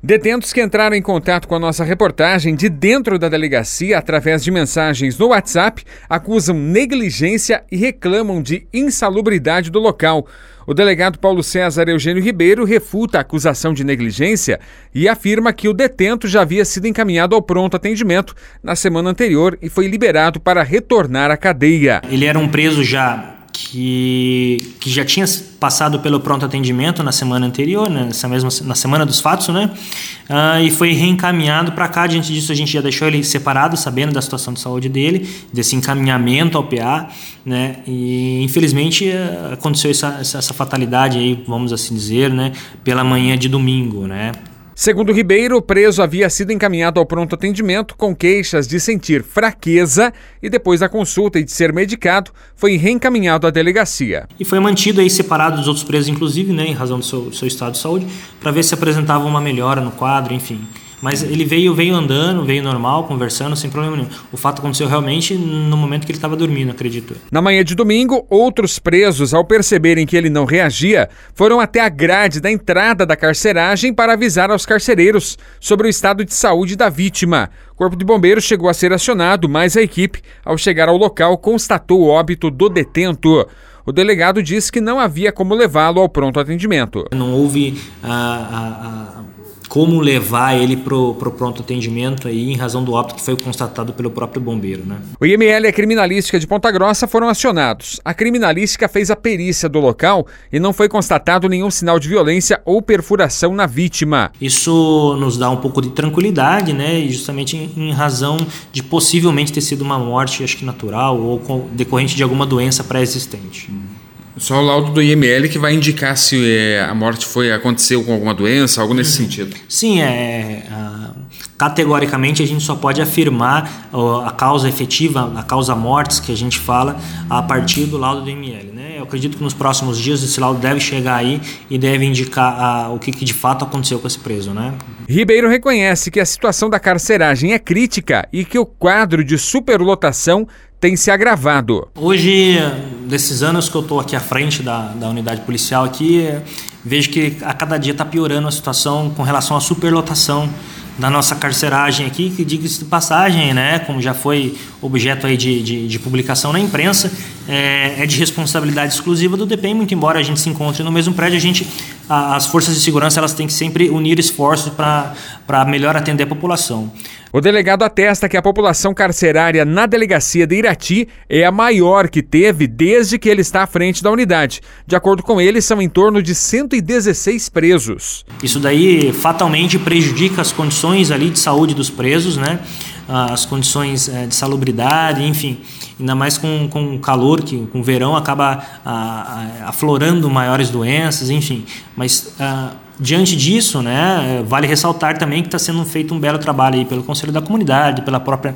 Detentos que entraram em contato com a nossa reportagem de dentro da delegacia através de mensagens no WhatsApp acusam negligência e reclamam de insalubridade do local. O delegado Paulo César Eugênio Ribeiro refuta a acusação de negligência e afirma que o detento já havia sido encaminhado ao pronto atendimento na semana anterior e foi liberado para retornar à cadeia. Ele era um preso já que, que já tinha passado pelo pronto atendimento na semana anterior, né, nessa mesma, na semana dos fatos, né? Uh, e foi reencaminhado para cá. Diante disso, a gente já deixou ele separado, sabendo da situação de saúde dele, desse encaminhamento ao PA, né? E infelizmente aconteceu essa, essa fatalidade aí, vamos assim dizer, né? Pela manhã de domingo, né? Segundo Ribeiro, o preso havia sido encaminhado ao pronto atendimento com queixas de sentir fraqueza e depois da consulta e de ser medicado, foi reencaminhado à delegacia. E foi mantido aí separado dos outros presos, inclusive, né, em razão do seu, do seu estado de saúde, para ver se apresentava uma melhora no quadro, enfim. Mas ele veio, veio andando, veio normal, conversando, sem problema nenhum. O fato aconteceu realmente no momento que ele estava dormindo, acredito. Na manhã de domingo, outros presos, ao perceberem que ele não reagia, foram até a grade da entrada da carceragem para avisar aos carcereiros sobre o estado de saúde da vítima. O Corpo de Bombeiros chegou a ser acionado, mas a equipe, ao chegar ao local, constatou o óbito do detento. O delegado disse que não havia como levá-lo ao pronto atendimento. Não houve a, a, a como levar ele para o pronto atendimento aí, em razão do óbito que foi constatado pelo próprio bombeiro. Né? O IML e a Criminalística de Ponta Grossa foram acionados. A Criminalística fez a perícia do local e não foi constatado nenhum sinal de violência ou perfuração na vítima. Isso nos dá um pouco de tranquilidade, né? justamente em, em razão de possivelmente ter sido uma morte, acho que natural, ou decorrente de alguma doença pré-existente. Uhum. Só o laudo do IML que vai indicar se é, a morte foi aconteceu com alguma doença, algo nesse uhum. sentido. Sim, é, uh, categoricamente a gente só pode afirmar uh, a causa efetiva, a causa mortes que a gente fala a partir do laudo do IML. Né? Eu acredito que nos próximos dias esse laudo deve chegar aí e deve indicar uh, o que, que, de fato aconteceu com esse preso. Né? Ribeiro reconhece que a situação da carceragem é crítica e que o quadro de superlotação tem se agravado. Hoje, desses anos que eu estou aqui à frente da, da unidade policial aqui, vejo que a cada dia está piorando a situação com relação à superlotação da nossa carceragem aqui, que diga-se de passagem, né, como já foi objeto aí de, de, de publicação na imprensa, é, é, de responsabilidade exclusiva do DPEM, muito embora a gente se encontre no mesmo prédio, a gente, a, as forças de segurança elas têm que sempre unir esforços para melhor atender a população. O delegado atesta que a população carcerária na delegacia de Irati é a maior que teve desde que ele está à frente da unidade. De acordo com ele, são em torno de 116 presos. Isso daí fatalmente prejudica as condições ali de saúde dos presos, né? As condições eh, de salubridade, enfim ainda mais com, com calor, que com verão acaba aflorando maiores doenças, enfim. Mas ah, Diante disso, né, vale ressaltar também que está sendo feito um belo trabalho aí pelo Conselho da Comunidade, pela própria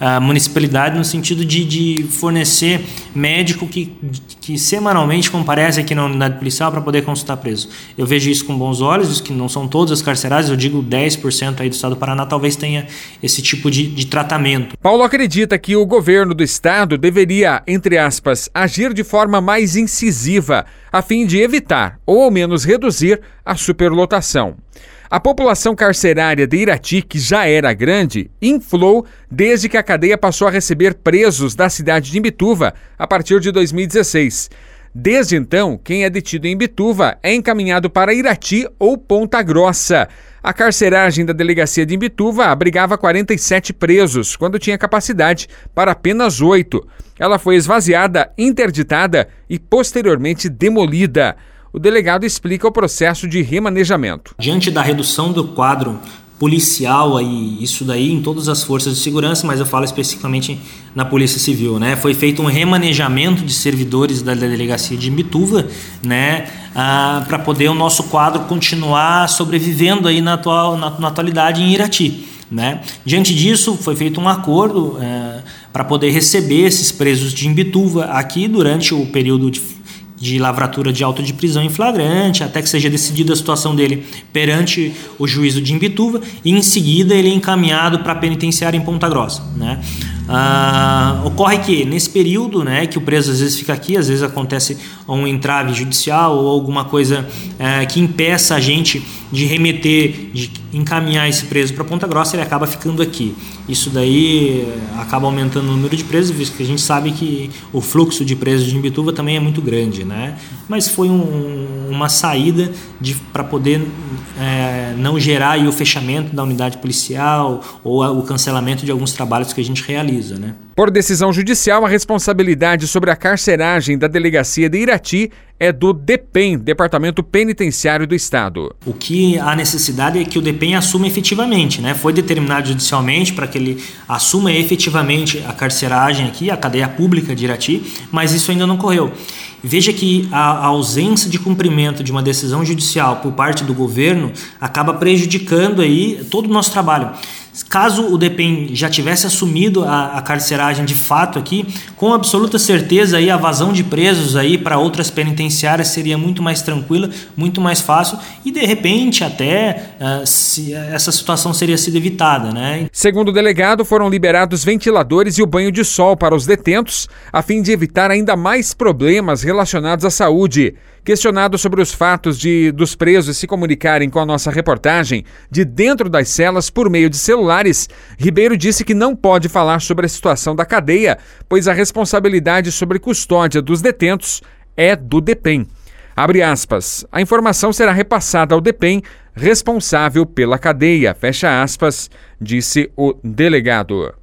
uh, municipalidade, no sentido de, de, fornecer médico que, que semanalmente comparece aqui na unidade policial para poder consultar preso. Eu vejo isso com bons olhos, que não são todas as carcerárias, eu digo 10% aí do estado do Paraná talvez tenha esse tipo de, de tratamento. Paulo acredita que o governo do estado deveria, entre aspas, agir de forma mais incisiva, a fim de evitar, ou ao menos reduzir, a superlotação. A população carcerária de Irati, que já era grande, inflou desde que a cadeia passou a receber presos da cidade de Imbituva a partir de 2016. Desde então, quem é detido em Imbituva é encaminhado para Irati ou Ponta Grossa. A carceragem da delegacia de Imbituva abrigava 47 presos, quando tinha capacidade para apenas oito. Ela foi esvaziada, interditada e posteriormente demolida. O delegado explica o processo de remanejamento. Diante da redução do quadro policial aí, isso daí em todas as forças de segurança, mas eu falo especificamente na Polícia Civil, né? Foi feito um remanejamento de servidores da delegacia de Mituva, né? Ah, para poder o nosso quadro continuar sobrevivendo aí na, atual, na, na atualidade em Irati. Né? Diante disso, foi feito um acordo é, para poder receber esses presos de Imbituva aqui durante o período de de lavratura de auto de prisão em flagrante, até que seja decidida a situação dele perante o juízo de Imbituva, e em seguida ele é encaminhado para a penitenciária em Ponta Grossa. Né? Ah, ocorre que nesse período, né, que o preso às vezes fica aqui, às vezes acontece um entrave judicial ou alguma coisa é, que impeça a gente de remeter, de encaminhar esse preso para Ponta Grossa, ele acaba ficando aqui. Isso daí eh, acaba aumentando o número de presos, visto que a gente sabe que o fluxo de presos de Imbituva também é muito grande, né? Mas foi um, uma saída para poder é, não gerar o fechamento da unidade policial ou o cancelamento de alguns trabalhos que a gente realiza, né? Por decisão judicial, a responsabilidade sobre a carceragem da delegacia de Irati é do DEPEN, Departamento Penitenciário do Estado. O que há necessidade é que o DEPEN assuma efetivamente, né? Foi determinado judicialmente para que ele assuma efetivamente a carceragem aqui, a cadeia pública de Irati, mas isso ainda não ocorreu. Veja que a ausência de cumprimento de uma decisão judicial por parte do governo acaba prejudicando aí todo o nosso trabalho. Caso o DEPEN já tivesse assumido a, a, carceragem de fato aqui, com absoluta certeza aí a vazão de presos aí para outras penitenciárias seria muito mais tranquila, muito mais fácil e de repente até uh, se, essa situação seria sido evitada, né? Segundo o delegado, foram liberados ventiladores e o banho de sol para os detentos, a fim de evitar ainda mais problemas relacionados à saúde. Questionado sobre os fatos de dos presos se comunicarem com a nossa reportagem de dentro das celas por meio de celulares, Ribeiro disse que não pode falar sobre a situação da cadeia, pois a responsabilidade sobre custódia dos detentos é do DEPEN. Abre aspas. A informação será repassada ao DEPEN, responsável pela cadeia. Fecha aspas, disse o delegado.